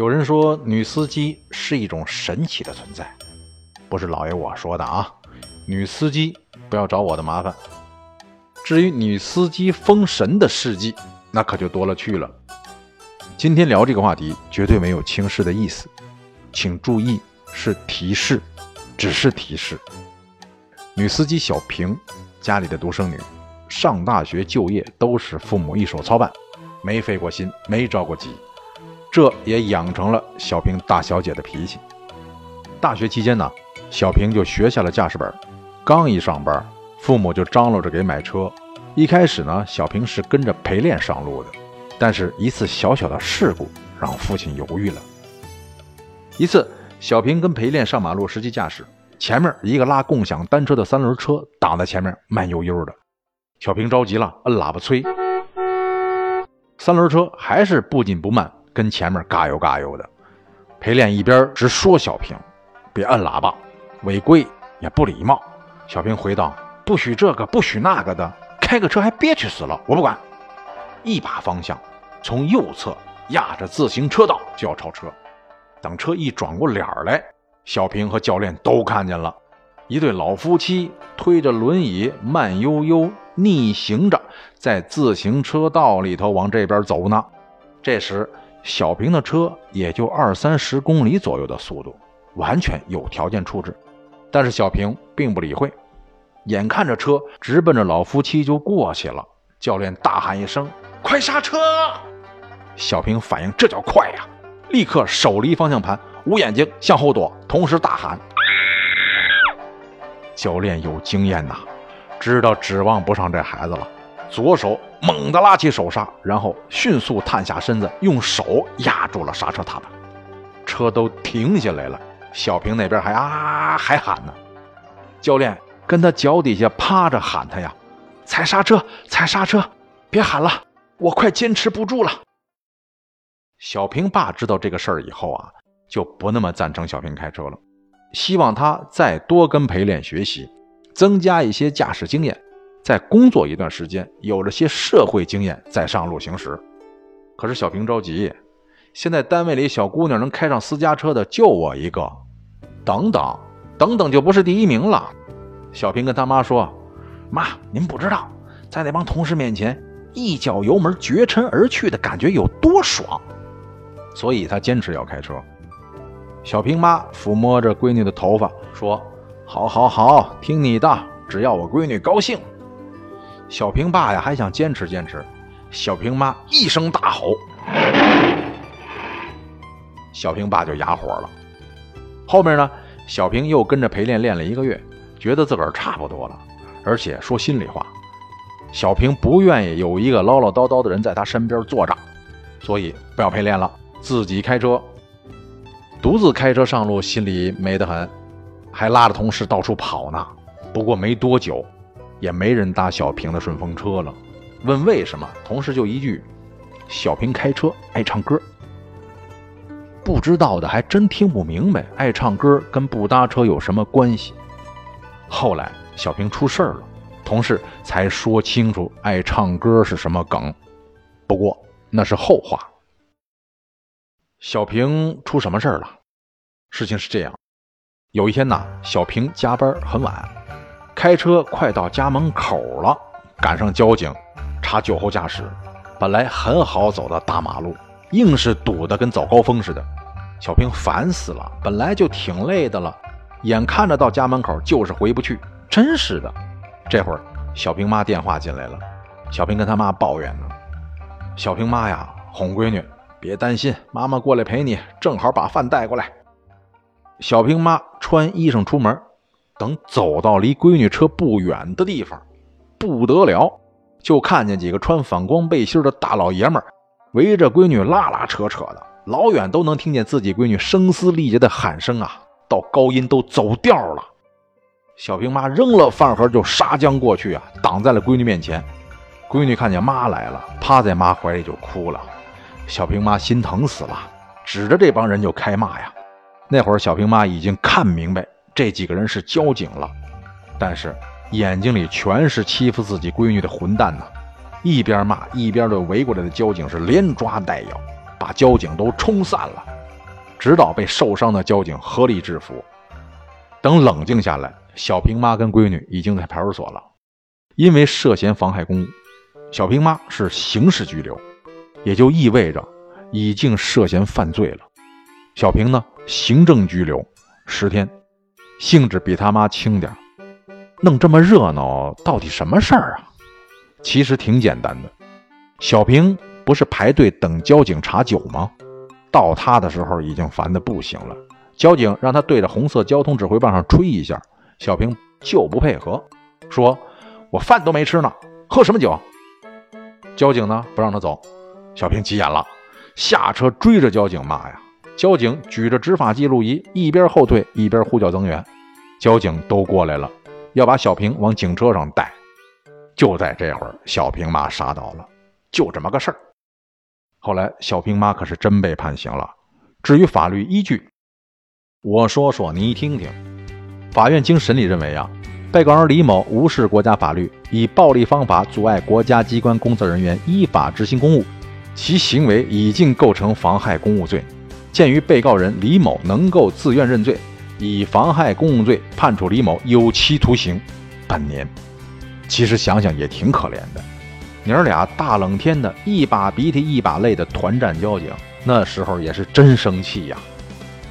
有人说女司机是一种神奇的存在，不是老爷我说的啊。女司机不要找我的麻烦。至于女司机封神的事迹，那可就多了去了。今天聊这个话题绝对没有轻视的意思，请注意是提示，只是提示。女司机小平，家里的独生女，上大学就业都是父母一手操办，没费过心，没着过急，这也养成了小平大小姐的脾气。大学期间呢，小平就学下了驾驶本，刚一上班，父母就张罗着给买车。一开始呢，小平是跟着陪练上路的，但是一次小小的事故让父亲犹豫了。一次，小平跟陪练上马路实际驾驶。前面一个拉共享单车的三轮车挡在前面，慢悠悠的。小平着急了，摁喇叭催。三轮车还是不紧不慢，跟前面嘎悠嘎悠的。陪练一边直说小平：“别摁喇叭，违规也不礼貌。”小平回道：“不许这个，不许那个的，开个车还憋屈死了，我不管。”一把方向从右侧压着自行车道就要超车，等车一转过脸来。小平和教练都看见了，一对老夫妻推着轮椅，慢悠悠逆行着，在自行车道里头往这边走呢。这时，小平的车也就二三十公里左右的速度，完全有条件处置。但是小平并不理会，眼看着车直奔着老夫妻就过去了。教练大喊一声：“快刹车！”小平反应这叫快呀，立刻手离方向盘。捂眼睛向后躲，同时大喊：“教练有经验呐，知道指望不上这孩子了。左手猛地拉起手刹，然后迅速探下身子，用手压住了刹车踏板。车都停下来了，小平那边还啊还喊呢。教练跟他脚底下趴着喊他呀：“踩刹车，踩刹车，别喊了，我快坚持不住了。”小平爸知道这个事儿以后啊。就不那么赞成小平开车了，希望他再多跟陪练学习，增加一些驾驶经验，再工作一段时间，有了些社会经验再上路行驶。可是小平着急，现在单位里小姑娘能开上私家车的就我一个，等等等等就不是第一名了。小平跟他妈说：“妈，您不知道，在那帮同事面前一脚油门绝尘而去的感觉有多爽。”所以他坚持要开车。小平妈抚摸着闺女的头发，说：“好，好，好，听你的，只要我闺女高兴。”小平爸呀，还想坚持坚持。小平妈一声大吼，小平爸就哑火了。后面呢，小平又跟着陪练练了一个月，觉得自个儿差不多了。而且说心里话，小平不愿意有一个唠唠叨叨的人在他身边坐着，所以不要陪练了，自己开车。独自开车上路，心里美得很，还拉着同事到处跑呢。不过没多久，也没人搭小平的顺风车了。问为什么，同事就一句：“小平开车爱唱歌。”不知道的还真听不明白，爱唱歌跟不搭车有什么关系？后来小平出事了，同事才说清楚爱唱歌是什么梗。不过那是后话。小平出什么事儿了？事情是这样，有一天呐，小平加班很晚，开车快到家门口了，赶上交警查酒后驾驶。本来很好走的大马路，硬是堵得跟早高峰似的。小平烦死了，本来就挺累的了，眼看着到家门口就是回不去，真是的。这会儿小平妈电话进来了，小平跟他妈抱怨呢。小平妈呀，哄闺女。别担心，妈妈过来陪你，正好把饭带过来。小平妈穿衣裳出门，等走到离闺女车不远的地方，不得了，就看见几个穿反光背心的大老爷们围着闺女拉拉扯扯的，老远都能听见自己闺女声嘶力竭的喊声啊！到高音都走调了。小平妈扔了饭盒就杀将过去啊，挡在了闺女面前。闺女看见妈来了，趴在妈怀里就哭了。小平妈心疼死了，指着这帮人就开骂呀。那会儿小平妈已经看明白这几个人是交警了，但是眼睛里全是欺负自己闺女的混蛋呐！一边骂一边对围过来的交警是连抓带咬，把交警都冲散了，直到被受伤的交警合力制服。等冷静下来，小平妈跟闺女已经在派出所了，因为涉嫌妨害公务。小平妈是刑事拘留，也就意味着已经涉嫌犯罪了。小平呢，行政拘留十天，性质比他妈轻点弄这么热闹，到底什么事儿啊？其实挺简单的。小平不是排队等交警查酒吗？到他的时候已经烦得不行了。交警让他对着红色交通指挥棒上吹一下，小平就不配合，说：“我饭都没吃呢，喝什么酒？”交警呢不让他走，小平急眼了，下车追着交警骂呀。交警举着执法记录仪，一边后退一边呼叫增援。交警都过来了，要把小平往警车上带。就在这会儿，小平妈杀到了，就这么个事儿。后来小平妈可是真被判刑了。至于法律依据，我说说你听听。法院经审理认为啊。被告人李某无视国家法律，以暴力方法阻碍国家机关工作人员依法执行公务，其行为已经构成妨害公务罪。鉴于被告人李某能够自愿认罪，以妨害公务罪判处李某有期徒刑半年。其实想想也挺可怜的，娘俩大冷天的，一把鼻涕一把泪的团战交警，那时候也是真生气呀。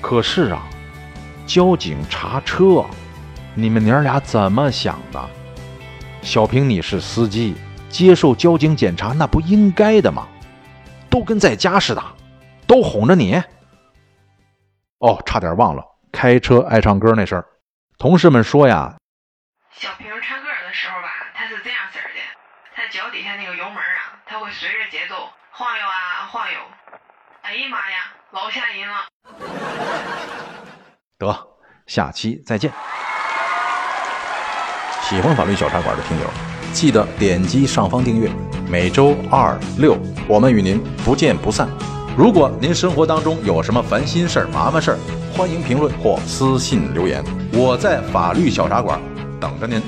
可是啊，交警查车。你们娘俩怎么想的？小平，你是司机，接受交警检查那不应该的吗？都跟在家似的，都哄着你。哦，差点忘了，开车爱唱歌那事儿。同事们说呀，小平唱歌的时候吧，他是这样式的，他脚底下那个油门啊，他会随着节奏晃悠啊晃悠。哎呀妈呀，老吓人了。得，下期再见。喜欢法律小茶馆的听友，记得点击上方订阅。每周二六，我们与您不见不散。如果您生活当中有什么烦心事儿、麻烦事儿，欢迎评论或私信留言，我在法律小茶馆等着您。